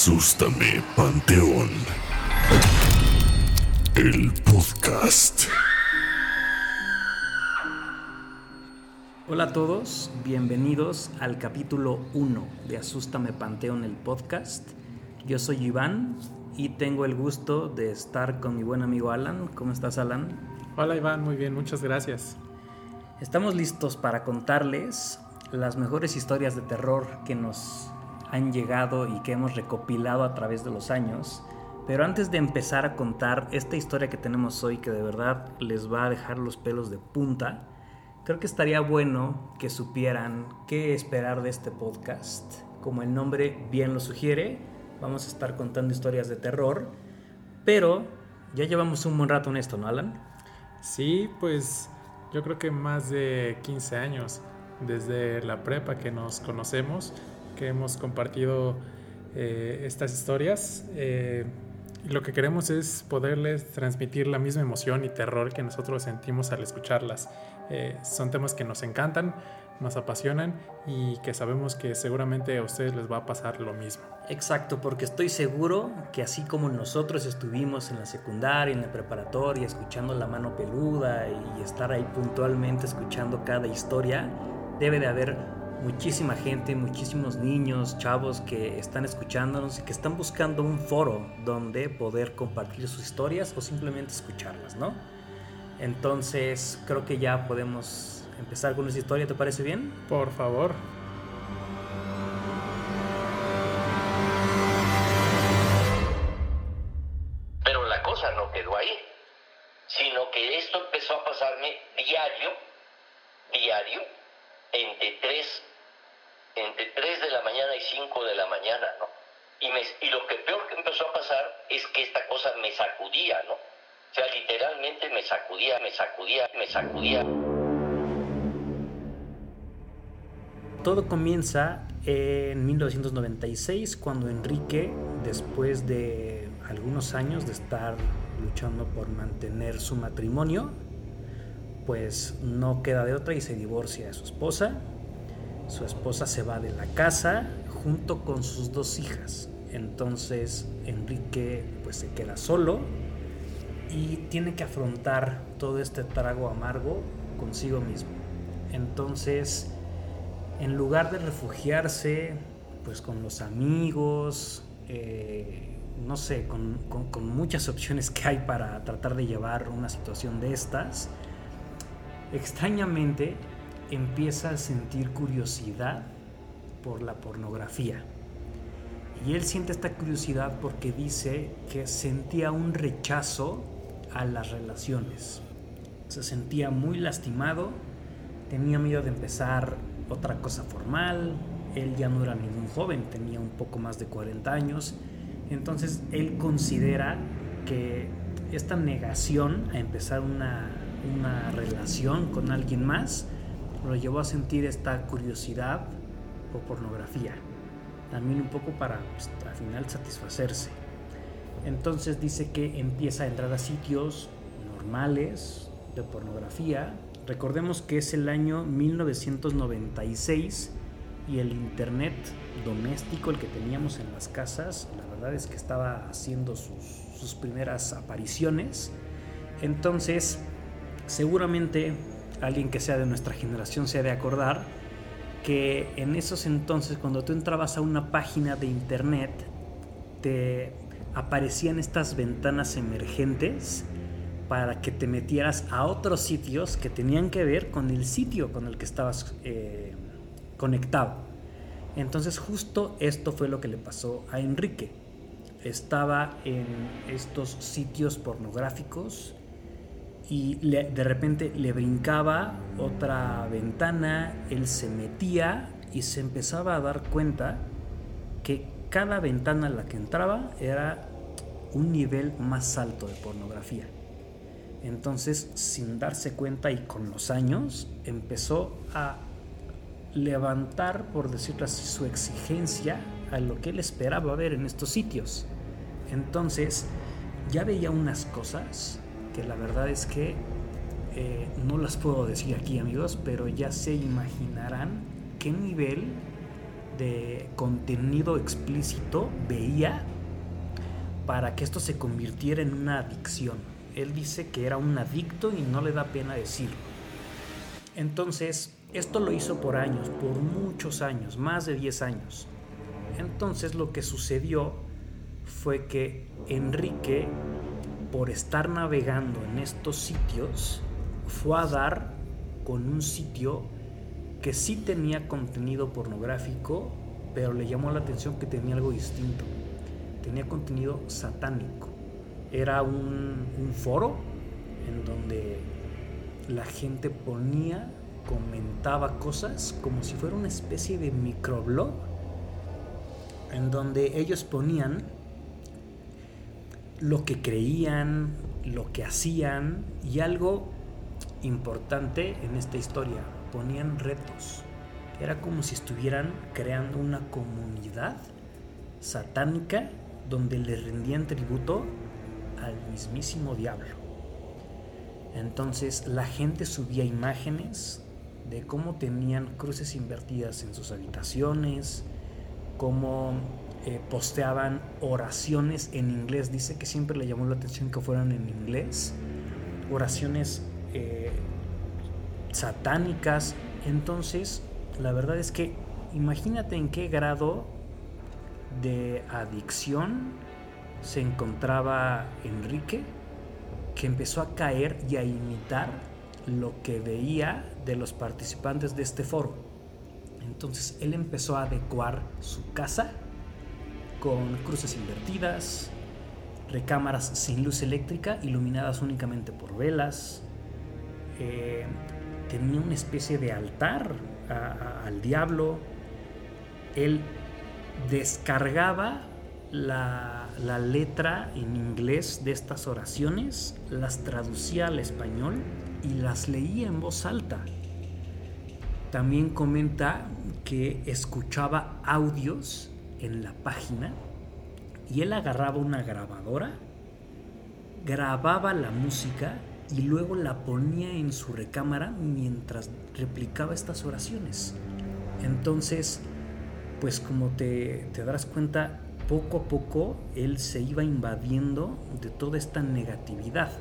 Asústame, Panteón. El podcast. Hola a todos, bienvenidos al capítulo 1 de Asústame Panteón, el podcast. Yo soy Iván y tengo el gusto de estar con mi buen amigo Alan. ¿Cómo estás, Alan? Hola, Iván, muy bien, muchas gracias. Estamos listos para contarles las mejores historias de terror que nos han llegado y que hemos recopilado a través de los años. Pero antes de empezar a contar esta historia que tenemos hoy, que de verdad les va a dejar los pelos de punta, creo que estaría bueno que supieran qué esperar de este podcast. Como el nombre bien lo sugiere, vamos a estar contando historias de terror, pero ya llevamos un buen rato en esto, ¿no, Alan? Sí, pues yo creo que más de 15 años desde la prepa que nos conocemos que hemos compartido eh, estas historias. Eh, lo que queremos es poderles transmitir la misma emoción y terror que nosotros sentimos al escucharlas. Eh, son temas que nos encantan, nos apasionan y que sabemos que seguramente a ustedes les va a pasar lo mismo. Exacto, porque estoy seguro que así como nosotros estuvimos en la secundaria, en la preparatoria, escuchando la mano peluda y estar ahí puntualmente escuchando cada historia, debe de haber muchísima gente, muchísimos niños, chavos que están escuchándonos y que están buscando un foro donde poder compartir sus historias o simplemente escucharlas, ¿no? Entonces creo que ya podemos empezar con esa historia, ¿te parece bien? Por favor. Mañana, ¿no? Y, lo que peor que empezó a pasar es que esta cosa me sacudía, ¿no? O sea, literalmente me sacudía, me sacudía, me sacudía. Todo comienza en 1996 cuando Enrique, después de algunos años de estar luchando por mantener su matrimonio, pues no queda de otra y se divorcia de su esposa su esposa se va de la casa junto con sus dos hijas. Entonces Enrique pues se queda solo y tiene que afrontar todo este trago amargo consigo mismo. Entonces, en lugar de refugiarse pues con los amigos, eh, no sé, con, con muchas opciones que hay para tratar de llevar una situación de estas, extrañamente empieza a sentir curiosidad por la pornografía. Y él siente esta curiosidad porque dice que sentía un rechazo a las relaciones. Se sentía muy lastimado, tenía miedo de empezar otra cosa formal, él ya no era ningún joven, tenía un poco más de 40 años, entonces él considera que esta negación a empezar una, una relación con alguien más lo llevó a sentir esta curiosidad por pornografía. También un poco para pues, al final satisfacerse. Entonces dice que empieza a entrar a sitios normales de pornografía. Recordemos que es el año 1996 y el internet doméstico, el que teníamos en las casas, la verdad es que estaba haciendo sus, sus primeras apariciones. Entonces, seguramente alguien que sea de nuestra generación se ha de acordar que en esos entonces cuando tú entrabas a una página de internet te aparecían estas ventanas emergentes para que te metieras a otros sitios que tenían que ver con el sitio con el que estabas eh, conectado. Entonces justo esto fue lo que le pasó a Enrique. Estaba en estos sitios pornográficos y de repente le brincaba otra ventana, él se metía y se empezaba a dar cuenta que cada ventana a la que entraba era un nivel más alto de pornografía. Entonces, sin darse cuenta y con los años, empezó a levantar, por decirlo así, su exigencia a lo que él esperaba ver en estos sitios. Entonces, ya veía unas cosas que la verdad es que eh, no las puedo decir aquí amigos, pero ya se imaginarán qué nivel de contenido explícito veía para que esto se convirtiera en una adicción. Él dice que era un adicto y no le da pena decirlo. Entonces, esto lo hizo por años, por muchos años, más de 10 años. Entonces lo que sucedió fue que Enrique, por estar navegando en estos sitios, fue a dar con un sitio que sí tenía contenido pornográfico, pero le llamó la atención que tenía algo distinto. Tenía contenido satánico. Era un, un foro en donde la gente ponía, comentaba cosas como si fuera una especie de microblog, en donde ellos ponían lo que creían, lo que hacían y algo importante en esta historia, ponían retos. Era como si estuvieran creando una comunidad satánica donde le rendían tributo al mismísimo diablo. Entonces la gente subía imágenes de cómo tenían cruces invertidas en sus habitaciones, cómo eh, posteaban oraciones en inglés. Dice que siempre le llamó la atención que fueran en inglés. Oraciones eh, satánicas. Entonces, la verdad es que imagínate en qué grado de adicción se encontraba Enrique, que empezó a caer y a imitar lo que veía de los participantes de este foro. Entonces él empezó a adecuar su casa con cruces invertidas, recámaras sin luz eléctrica, iluminadas únicamente por velas. Eh, tenía una especie de altar al diablo. Él descargaba la, la, letra en inglés de estas oraciones, las traducía al español y las leía en voz alta. También comenta que escuchaba audios en la página y él agarraba una grabadora, grababa la música y luego la ponía en su recámara mientras replicaba estas oraciones. Entonces, pues como te, te darás cuenta, poco a poco él se iba invadiendo de toda esta negatividad.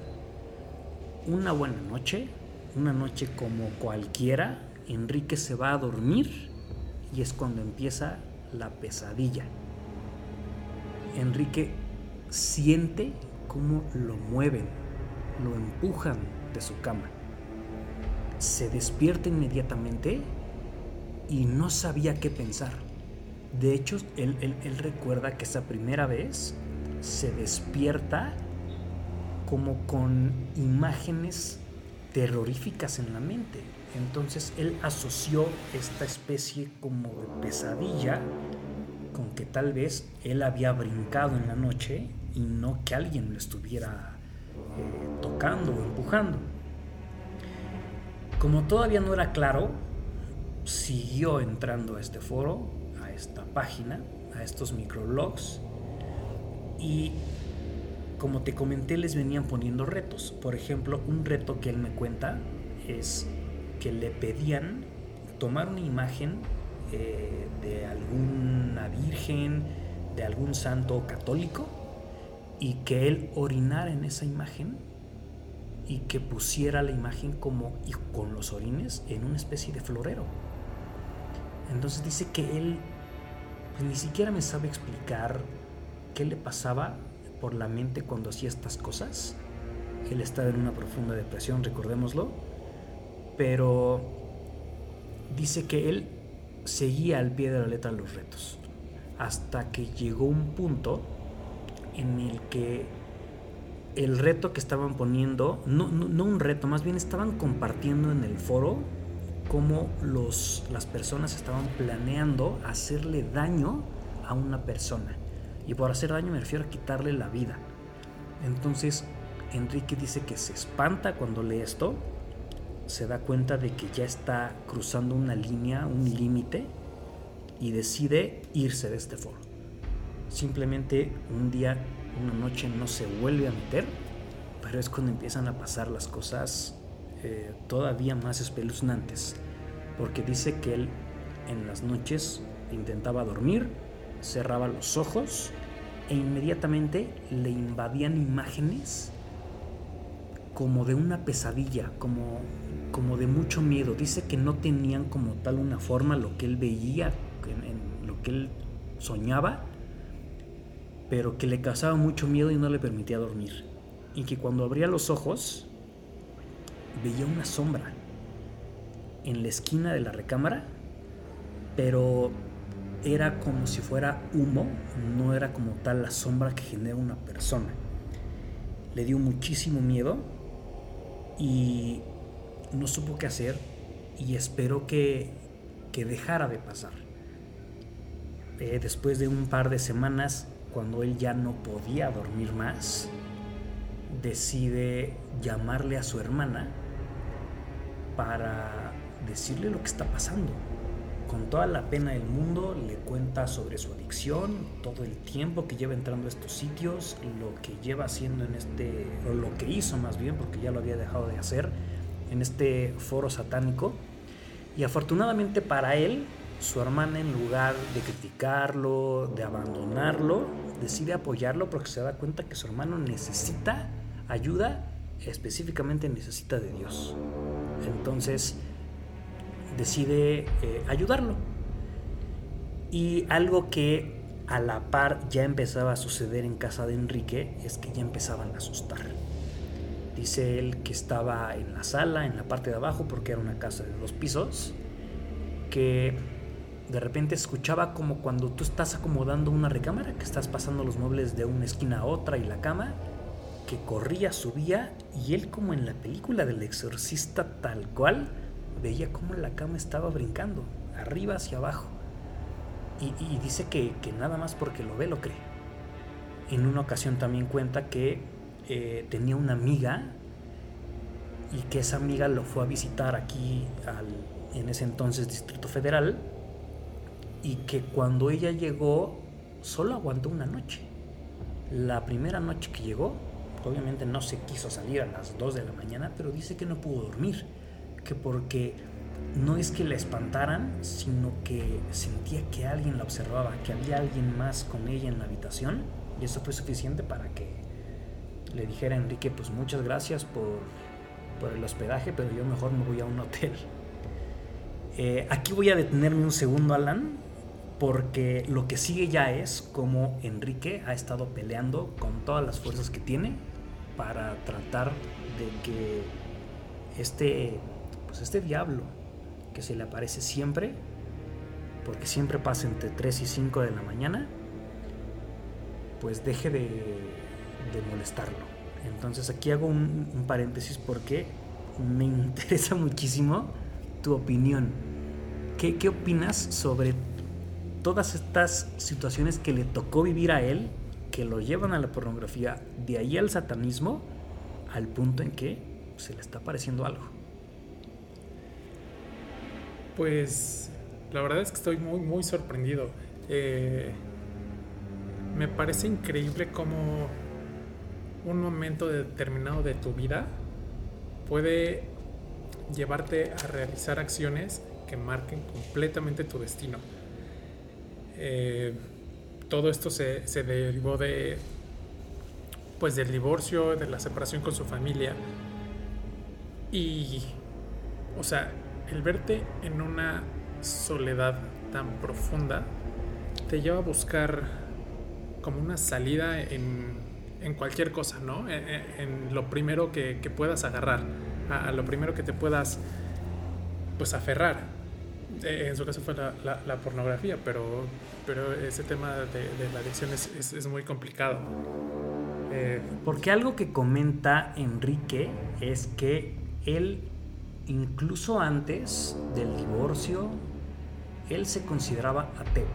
Una buena noche, una noche como cualquiera, Enrique se va a dormir y es cuando empieza la pesadilla. Enrique siente cómo lo mueven, lo empujan de su cama. Se despierta inmediatamente y no sabía qué pensar. De hecho, él, recuerda que esa primera vez se despierta como con imágenes terroríficas en la mente. Entonces él asoció esta especie como de pesadilla con que tal vez él había brincado en la noche y no que alguien lo estuviera eh, tocando o empujando. Como todavía no era claro, siguió entrando a este foro, a esta página, a estos microblogs y como te comenté les venían poniendo retos. Por ejemplo, un reto que él me cuenta es que le pedían tomar una imagen eh, de alguna virgen, de algún santo católico, y que él orinara en esa imagen y que pusiera la imagen como y con los orines en una especie de florero. Entonces dice que él pues, ni siquiera me sabe explicar qué le pasaba por la mente cuando hacía estas cosas. Él estaba en una profunda depresión, recordémoslo pero dice que él seguía al pie de la letra los retos, hasta que llegó un punto en el que el reto que estaban poniendo, no, un reto, más bien estaban compartiendo en el foro cómo los, las personas estaban planeando hacerle daño a una persona. Y por hacer daño me refiero a quitarle la vida. Entonces, Enrique dice que se espanta cuando lee esto se da cuenta de que ya está cruzando una línea, un límite, y decide irse de este foro. Simplemente un día, una noche no se vuelve a meter, pero es cuando empiezan a pasar las cosas eh, todavía más espeluznantes, porque dice que él en las noches intentaba dormir, cerraba los ojos e inmediatamente le invadían imágenes como de una pesadilla, como, como de mucho miedo. Dice que no tenían como tal una forma lo que él veía, lo que él soñaba, pero que le causaba mucho miedo y no le permitía dormir. Y que cuando abría los ojos, veía una sombra en la esquina de la recámara, pero era como si fuera humo, no era como tal la sombra que genera una persona. Le dio muchísimo miedo y no supo qué hacer y esperó que, que dejara de pasar. Eh, después de un par de semanas, cuando él ya no podía dormir más, decide llamarle a su hermana para decirle lo que está pasando. Con toda la pena del mundo le cuenta sobre su adicción, todo el tiempo que lleva entrando a estos sitios, lo que lleva haciendo en este, o lo que hizo más bien, porque ya lo había dejado de hacer, en este foro satánico. Y afortunadamente para él, su hermana en lugar de criticarlo, de abandonarlo, decide apoyarlo porque se da cuenta que su hermano necesita ayuda, específicamente necesita de Dios. Entonces decide eh, ayudarlo. Y algo que a la par ya empezaba a suceder en casa de Enrique es que ya empezaban a asustar. Dice él que estaba en la sala, en la parte de abajo, porque era una casa de dos pisos, que de repente escuchaba como cuando tú estás acomodando una recámara, que estás pasando los muebles de una esquina a otra y la cama, que corría, subía, y él como en la película del exorcista tal cual, veía cómo la cama estaba brincando, arriba hacia abajo. Y, dice que, nada más porque lo ve, lo cree. En una ocasión también cuenta que eh, tenía una amiga y que esa amiga lo fue a visitar aquí en ese entonces Distrito Federal y que cuando ella llegó solo aguantó una noche. La primera noche que llegó, obviamente no se quiso salir a las 2 de la mañana, pero dice que no pudo dormir, que porque no es que la espantaran, sino que sentía que alguien la observaba, que había alguien más con ella en la habitación, y eso fue suficiente para que le dijera a Enrique, pues muchas gracias por, por el hospedaje, pero yo mejor me voy a un hotel. Eh, aquí voy a detenerme un segundo, Alan, porque lo que sigue ya es como Enrique ha estado peleando con todas las fuerzas que tiene para tratar de que este, pues este diablo que se le aparece siempre, porque siempre pasa entre 3 y 5 de la mañana, pues deje de, molestarlo. Entonces aquí hago un, paréntesis porque me interesa muchísimo tu opinión. ¿Qué, ¿Qué, opinas sobre todas estas situaciones que le tocó vivir a él, que lo llevan a la pornografía, de ahí al satanismo, al punto en que se le está pareciendo algo. Pues la verdad es que estoy muy, muy sorprendido. Eh, me parece increíble cómo un momento determinado de tu vida puede llevarte a realizar acciones que marquen completamente tu destino. Eh, todo esto se, se, derivó de pues del divorcio, de la separación con su familia. Y, o sea, el verte en una soledad tan profunda te lleva a buscar como una salida en, en cualquier cosa, ¿no? En, lo primero que, que puedas agarrar, a, a, lo primero que te puedas, pues, aferrar. Eh, en su caso fue la, la, pornografía, pero, pero ese tema de, de la adicción es, es, es muy complicado. Eh, Porque algo que comenta Enrique es que él, incluso antes del divorcio, él se consideraba ateo.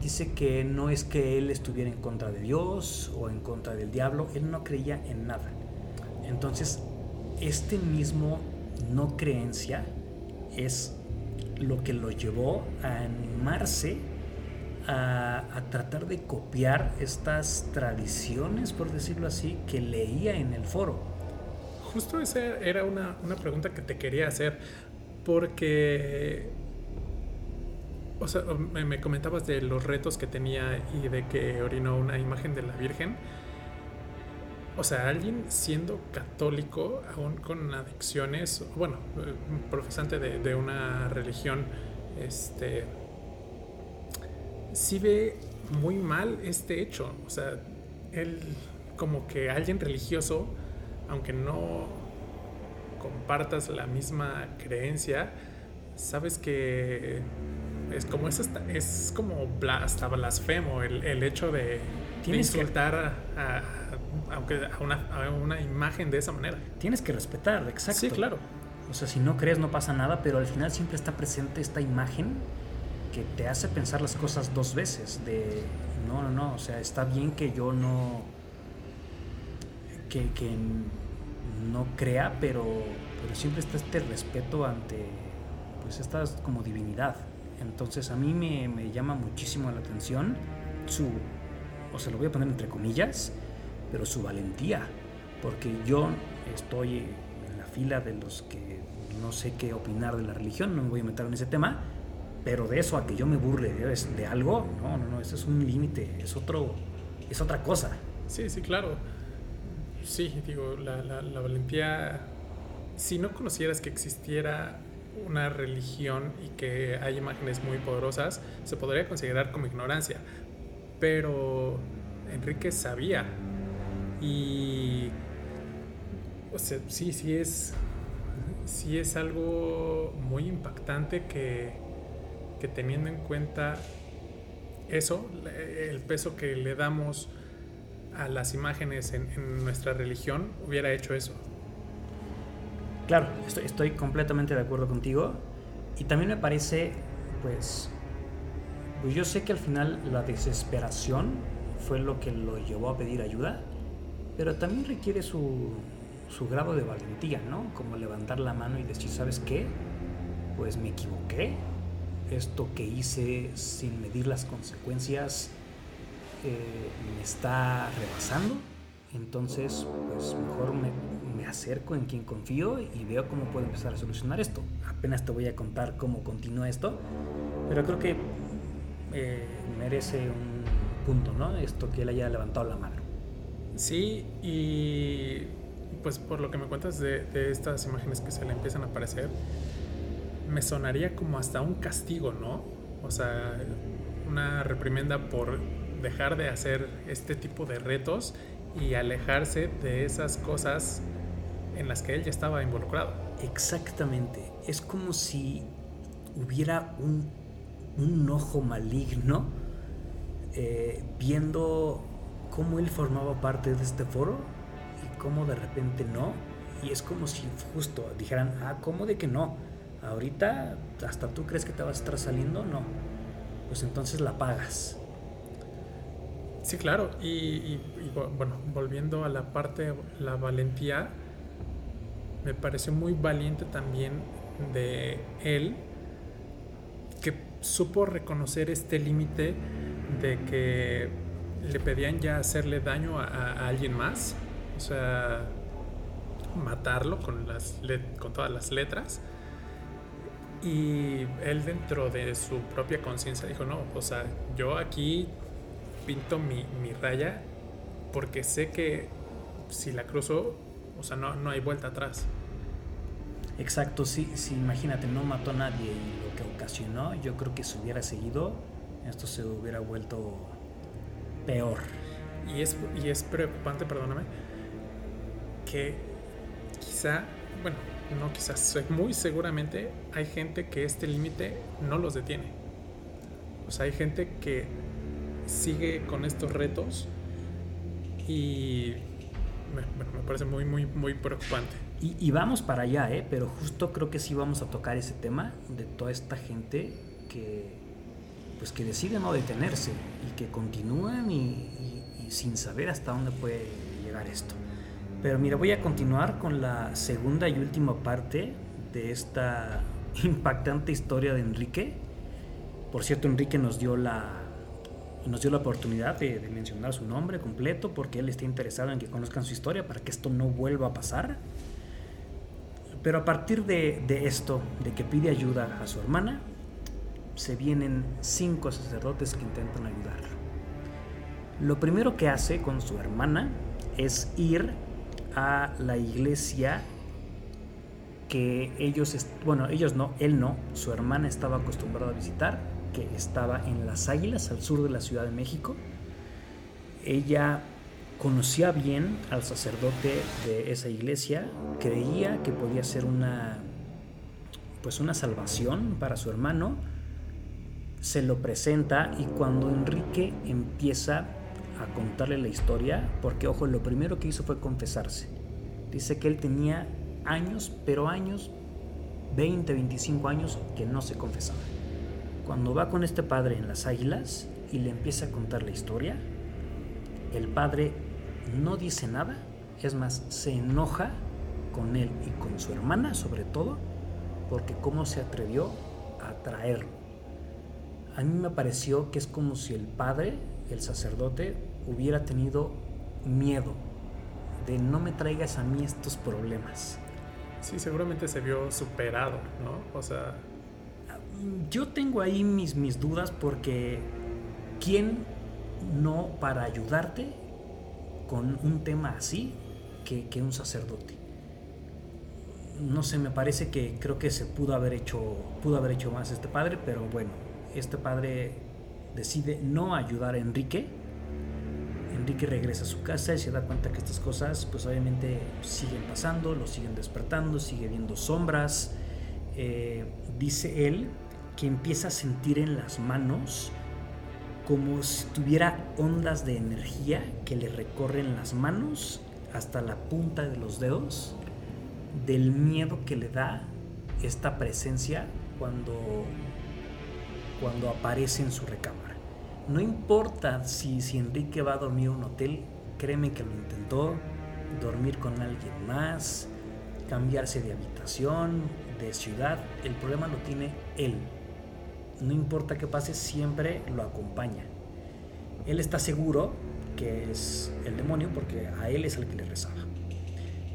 Dice que no es que él estuviera en contra de Dios o en contra del diablo, él no creía en nada. Entonces, este mismo no creencia es lo que lo llevó a animarse a, a, tratar de copiar estas tradiciones, por decirlo así, que leía en el foro. Justo esa era una, una pregunta que te quería hacer, porque o sea, me, me comentabas de los retos que tenía y de que orinó una imagen de la Virgen. O sea, alguien siendo católico, aún con adicciones, bueno, profesante de, de una religión, este, sí ve muy mal este hecho. O sea, él como que alguien religioso, aunque no compartas la misma creencia, sabes que es como es, hasta, es como hasta blasfemo el, el hecho de, de Tienes que- insultar a, a- aunque a una, a una imagen de esa manera. Tienes que respetar, exacto. Sí, claro. O sea, si no crees no pasa nada, pero al final siempre está presente esta imagen que te hace pensar las cosas dos veces. De, no, no, no, o sea, está bien que yo no, que, que no crea, pero, pero siempre está este respeto ante, pues, esta como divinidad. Entonces a mí me, me llama muchísimo la atención su, o se lo voy a poner entre comillas, pero su valentía. Porque yo estoy en la fila de los que no sé qué opinar de la religión, no me voy a meter en ese tema, pero de eso a que yo me burle de, de algo, no, no, no, eso es un límite, es es otra cosa. Sí, sí, claro. Sí, digo, la, la, la valentía, si no conocieras que existiera una religión y que hay imágenes muy poderosas, se podría considerar como ignorancia. Pero Enrique sabía. Y... O sea, sí, sí es... Sí es algo muy impactante que, que teniendo en cuenta eso, el peso que le damos a las imágenes en, nuestra religión, hubiera hecho eso. Claro, estoy, estoy completamente de acuerdo contigo. Y también me parece, pues, pues yo sé que al final la desesperación fue lo que lo llevó a pedir ayuda, pero también requiere su, su grado de valentía, ¿no? Como levantar la mano y decir, ¿sabes qué? Pues me equivoqué. Esto que hice sin medir las consecuencias eh, me está rebasando. Entonces, pues mejor me, acerco en quien confío y veo cómo puedo empezar a solucionar esto. Apenas te voy a contar cómo continúa esto, pero creo que eh, merece un punto, ¿no? Esto que él haya levantado la mano. Sí, y pues por lo que me cuentas de, de estas imágenes que se le empiezan a aparecer, me sonaría como hasta un castigo, ¿no? O sea, una reprimenda por dejar de hacer este tipo de retos y alejarse de esas cosas en las que él ya estaba involucrado. Exactamente. Es como si hubiera un, un ojo maligno eh, viendo cómo él formaba parte de este foro y cómo de repente no. Y es como si justo dijeran, ah, ¿cómo de que no? Ahorita hasta tú crees que te vas a estar saliendo, no. Pues entonces la pagas. Sí, claro. Y, bueno, volviendo a la parte, la valentía, me pareció muy valiente también de él, que supo reconocer este límite de que le pedían ya hacerle daño a, alguien más, o sea, matarlo con, con todas las letras. Y él dentro de su propia conciencia dijo, no, o sea, yo aquí pinto mi, mi, raya porque sé que si la cruzo, o sea, no, no hay vuelta atrás. Exacto, sí, sí, imagínate, no mató a nadie y lo que ocasionó, yo creo que si hubiera seguido, esto se hubiera vuelto peor. Y es, y es preocupante, perdóname, que quizá, bueno, no quizás, muy seguramente hay gente que este límite no los detiene. O sea, hay gente que sigue con estos retos y me, parece muy, muy, muy preocupante. Y, vamos para allá, ¿eh? pero justo creo que sí vamos a tocar ese tema de toda esta gente que, pues que decide no detenerse y que continúan y sin saber hasta dónde puede llegar esto. Pero mira, voy a continuar con la segunda y última parte de esta impactante historia de Enrique. Por cierto, Enrique nos dio la, nos dio la oportunidad de, mencionar su nombre completo porque él está interesado en que conozcan su historia para que esto no vuelva a pasar. Pero a partir de, de esto, de que pide ayuda a su hermana, se vienen cinco sacerdotes que intentan ayudarlo. Lo primero que hace con su hermana es ir a la iglesia que ellos, bueno, ellos no, él no, su hermana estaba acostumbrada a visitar, que estaba en Las Águilas, al sur de la Ciudad de México. Ella conocía bien al sacerdote de esa iglesia, creía que podía ser una pues una salvación para su hermano. Se lo presenta y cuando Enrique empieza a contarle la historia, porque ojo, lo primero que hizo fue confesarse. Dice que él tenía años, pero años, 20, 25 años, que no se confesaba. Cuando va con este padre en las águilas y le empieza a contar la historia, el padre no dice nada, es más, se enoja con él y con su hermana sobre todo, porque cómo se atrevió a traerlo. A mí me pareció que es como si el padre, el sacerdote, hubiera tenido miedo de no me traigas a mí estos problemas. Sí, seguramente se vio superado, ¿no? O sea... Yo tengo ahí mis, mis dudas porque ¿quién no para ayudarte con un tema así que, que un sacerdote? No sé, me parece que creo que se pudo haber hecho, pudo haber hecho más este padre, pero bueno, este padre decide no ayudar a Enrique. Enrique regresa a su casa y se da cuenta que estas cosas pues obviamente siguen pasando, lo siguen despertando, sigue viendo sombras. Eh, dice él que empieza a sentir en las manos como si tuviera ondas de energía que le recorren las manos hasta la punta de los dedos del miedo que le da esta presencia cuando, cuando aparece en su recámara. No importa si, si Enrique va a dormir en un hotel, créeme que lo intentó, dormir con alguien más, cambiarse de habitación, de ciudad, el problema lo tiene él. No importa qué pase, siempre lo acompaña. Él está seguro que es el demonio porque a él es el que le rezaba.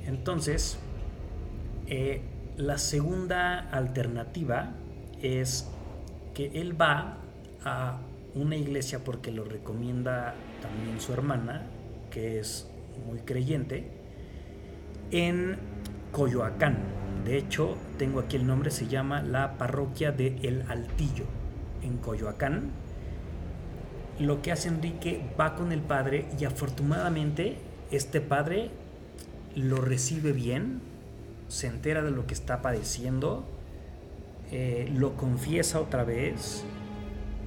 Entonces, eh, la segunda alternativa es que él va a una iglesia porque lo recomienda también su hermana, que es muy creyente, en Coyoacán. De hecho, tengo aquí el nombre, se llama la parroquia de El Altillo, en Coyoacán. Lo que hace Enrique va con el padre y afortunadamente este padre lo recibe bien, se entera de lo que está padeciendo, eh, lo confiesa otra vez,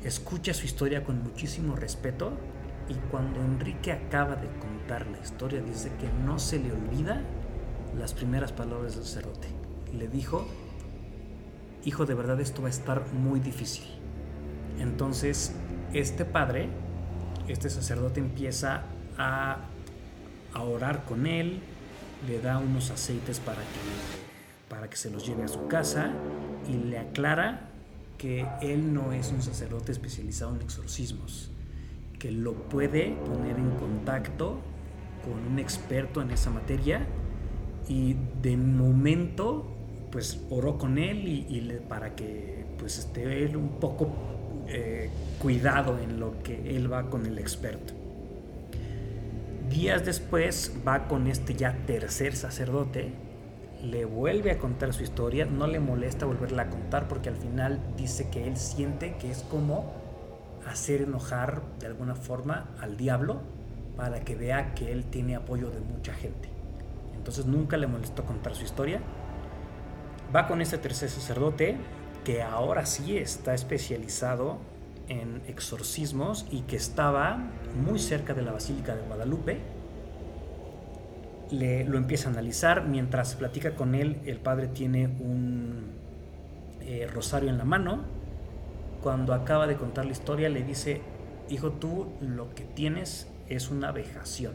escucha su historia con muchísimo respeto y cuando Enrique acaba de contar la historia dice que no se le olvida las primeras palabras del sacerdote. Le dijo, hijo, de verdad esto va a estar muy difícil. Entonces, este padre, este sacerdote empieza a, orar con él, le da unos aceites para que, para que se los lleve a su casa y le aclara que él no es un sacerdote especializado en exorcismos, que lo puede poner en contacto con un experto en esa materia y de momento pues oró con él y, para que pues esté él un poco eh, cuidado en lo que él va con el experto. Días después va con este ya tercer sacerdote, le vuelve a contar su historia, no le molesta volverla a contar porque al final dice que él siente que es como hacer enojar de alguna forma al diablo para que vea que él tiene apoyo de mucha gente. Entonces nunca le molestó contar su historia. Va con este tercer sacerdote que ahora sí está especializado en exorcismos y que estaba muy cerca de la Basílica de Guadalupe. Le, lo empieza a analizar. Mientras platica con él, el padre tiene un eh, rosario en la mano. Cuando acaba de contar la historia, le dice, hijo, tú lo que tienes es una vejación,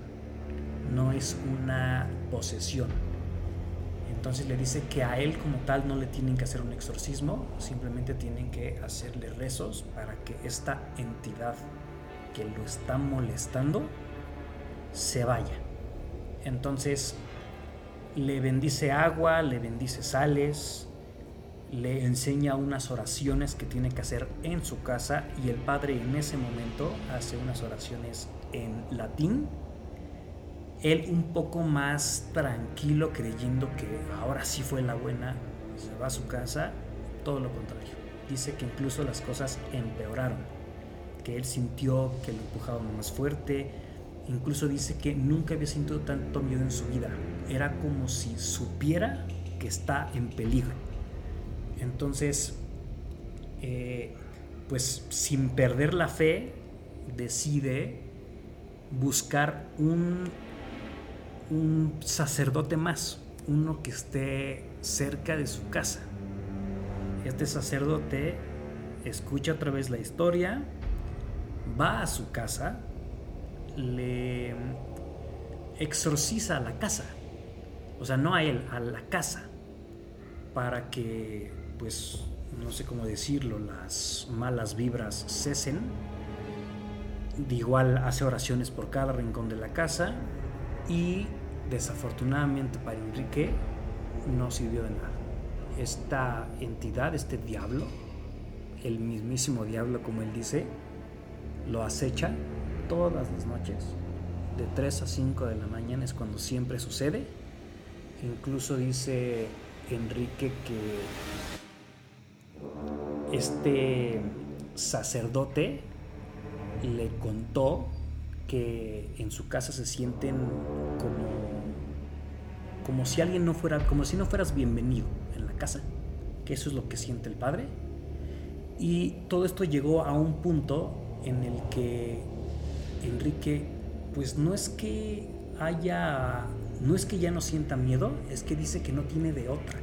no es una posesión entonces le dice que a él como tal no le tienen que hacer un exorcismo, simplemente tienen que hacerle rezos para que esta entidad que lo está molestando se vaya. Entonces le bendice agua, le bendice sales, le enseña unas oraciones que tiene que hacer en su casa y el padre en ese momento hace unas oraciones en latín. Él un poco más tranquilo creyendo que ahora sí fue la buena, se va a su casa, todo lo contrario. Dice que incluso las cosas empeoraron, que él sintió que lo empujaban más fuerte, incluso dice que nunca había sentido tanto miedo en su vida, era como si supiera que está en peligro. Entonces, eh, pues sin perder la fe, decide buscar un, un sacerdote más, uno que esté cerca de su casa. Este sacerdote escucha otra vez la historia, va a su casa, le exorciza a la casa, o sea, no a él, a la casa, para que, pues, no sé cómo decirlo, las malas vibras cesen. igual hace oraciones por cada rincón de la casa y desafortunadamente para Enrique no sirvió de nada. Esta entidad, este diablo, el mismísimo diablo como él dice, lo acecha todas las noches. De 3 a 5 de la mañana es cuando siempre sucede. Incluso dice Enrique que este sacerdote le contó que en su casa se sienten como como si alguien no fuera como si no fueras bienvenido en la casa que eso es lo que siente el padre y todo esto llegó a un punto en el que Enrique pues no es que haya no es que ya no sienta miedo, es que dice que no tiene de otra.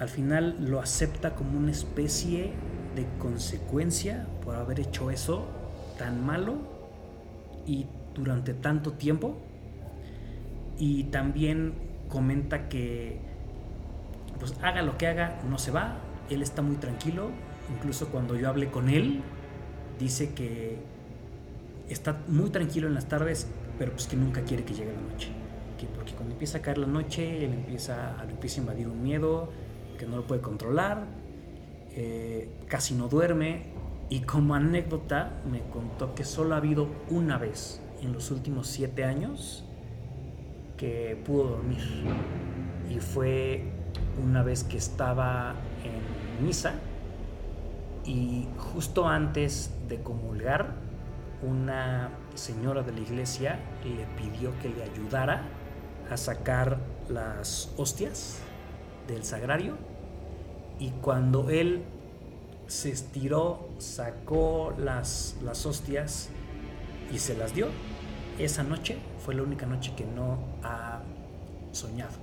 Al final lo acepta como una especie de consecuencia por haber hecho eso tan malo y durante tanto tiempo. Y también comenta que pues haga lo que haga, no se va, él está muy tranquilo, incluso cuando yo hablé con él, dice que está muy tranquilo en las tardes, pero pues que nunca quiere que llegue la noche. Que porque cuando empieza a caer la noche, él empieza, empieza a invadir un miedo que no lo puede controlar, eh, casi no duerme y como anécdota me contó que solo ha habido una vez en los últimos siete años que pudo dormir. Y fue una vez que estaba en misa y justo antes de comulgar una señora de la iglesia le pidió que le ayudara a sacar las hostias del sagrario. Y cuando él se estiró, sacó las, las hostias y se las dio, esa noche fue la única noche que no ha soñado.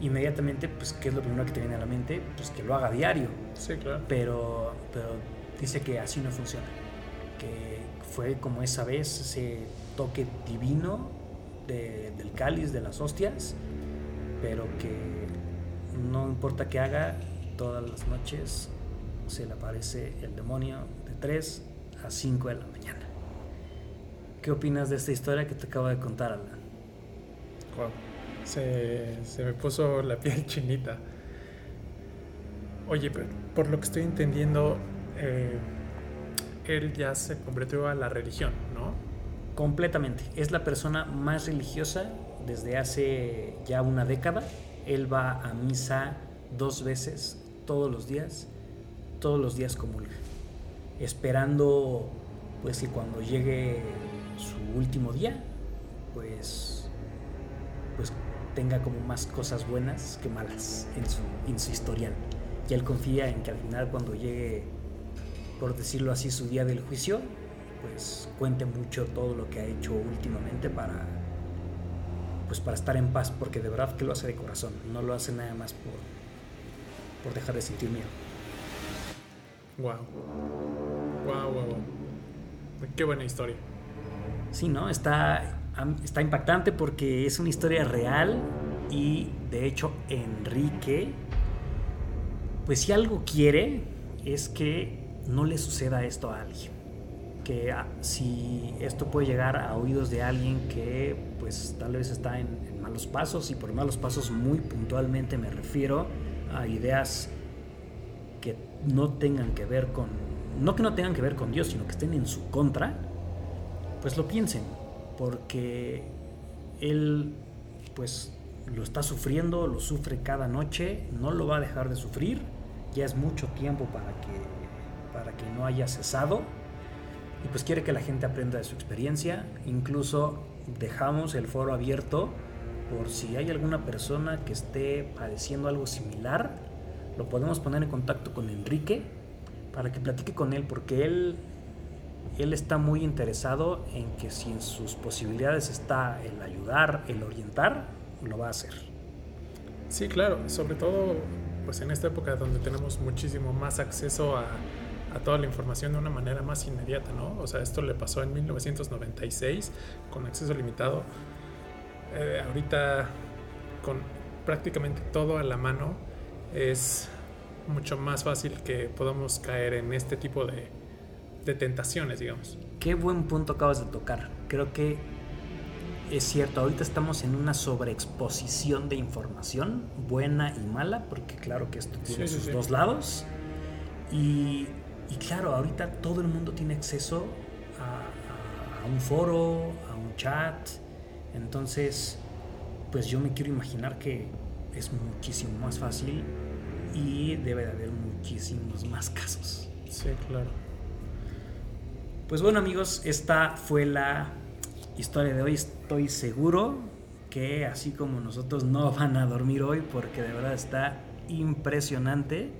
Inmediatamente, pues, ¿qué es lo primero que te viene a la mente? Pues que lo haga diario. Sí, claro. Pero, pero dice que así no funciona. Que fue como esa vez, ese toque divino del cáliz, de las hostias, pero que no importa qué haga, todas las noches se le aparece el demonio de 3 a 5 de la mañana. ¿Qué opinas de esta historia que te acabo de contar, Alan? Se, me puso la piel chinita. Oye, pero por lo que estoy entendiendo, eh, él ya se convirtió a la religión, ¿no? Completamente. Es la persona más religiosa desde hace ya una década. Él va a misa dos veces todos los días. Todos los días comulga. Esperando pues que cuando llegue su último día, pues, pues tenga como más cosas buenas que malas en su, en su historial. Y él confía en que al final cuando llegue, por decirlo así, su día del juicio, pues cuente mucho todo lo que ha hecho últimamente para pues para estar en paz porque de verdad que lo hace de corazón no lo hace nada más por por dejar de sentir miedo wow wow wow, qué buena historia. Sí no está está impactante porque es una historia real y de hecho Enrique pues si algo quiere es que no le suceda esto a alguien. Que ah, si esto puede llegar a oídos de alguien que pues tal vez está en, malos pasos y por malos pasos muy puntualmente me refiero a ideas no tengan que ver con, no que no tengan que ver con Dios, sino que estén en su contra, pues lo piensen, porque Él pues lo está sufriendo, lo sufre cada noche, no lo va a dejar de sufrir, ya es mucho tiempo para que, para que no haya cesado, y pues quiere que la gente aprenda de su experiencia, incluso dejamos el foro abierto por si hay alguna persona que esté padeciendo algo similar, lo podemos poner en contacto con Enrique para que platique con él, porque él, él está muy interesado en que si en sus posibilidades está el ayudar, el orientar, lo va a hacer. Sí, claro, sobre todo pues en esta época donde tenemos muchísimo más acceso a, a toda la información de una manera más inmediata, ¿no? O sea, esto le pasó en 1996 con acceso limitado. Eh, ahorita con prácticamente todo a la mano es mucho más fácil que podamos caer en este tipo de, de tentaciones, digamos. Qué buen punto acabas de tocar. Creo que es cierto, ahorita estamos en una sobreexposición de información, buena y mala, porque claro que esto tiene Sí, sus sí. dos lados. Y, y claro, ahorita todo el mundo tiene acceso a, a- a un foro, a un chat. Entonces, pues yo me quiero imaginar que es muchísimo más fácil y debe de haber muchísimos más casos. Sí, claro. Pues bueno amigos, esta fue la historia de hoy. Estoy seguro que así como nosotros no van a dormir hoy porque de verdad está impresionante.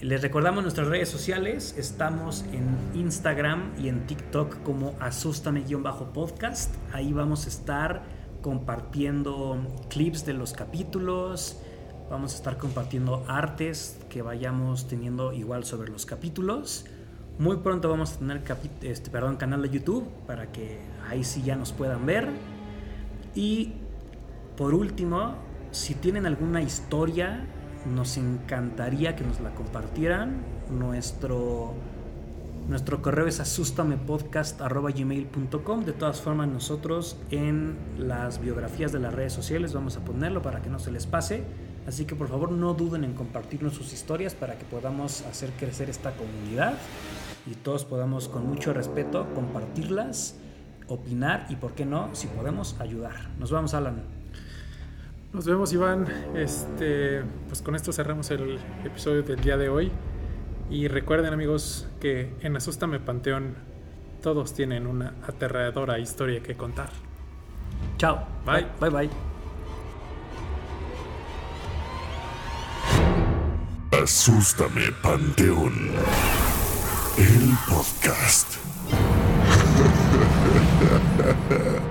Les recordamos nuestras redes sociales. Estamos en Instagram y en TikTok como asústame-podcast. Ahí vamos a estar compartiendo clips de los capítulos. Vamos a estar compartiendo artes que vayamos teniendo igual sobre los capítulos. Muy pronto vamos a tener este, perdón, canal de YouTube para que ahí sí ya nos puedan ver. Y por último, si tienen alguna historia, nos encantaría que nos la compartieran. Nuestro, nuestro correo es asustamepodcast.gmail.com. De todas formas, nosotros en las biografías de las redes sociales vamos a ponerlo para que no se les pase. Así que por favor no duden en compartirnos sus historias para que podamos hacer crecer esta comunidad y todos podamos con mucho respeto compartirlas, opinar y, por qué no, si podemos, ayudar. Nos vamos, Alan. Nos vemos, Iván. Este, pues con esto cerramos el episodio del día de hoy. Y recuerden, amigos, que en Asústame Panteón todos tienen una aterradora historia que contar. Chao. Bye. Bye bye. Asústame Panteón. El podcast.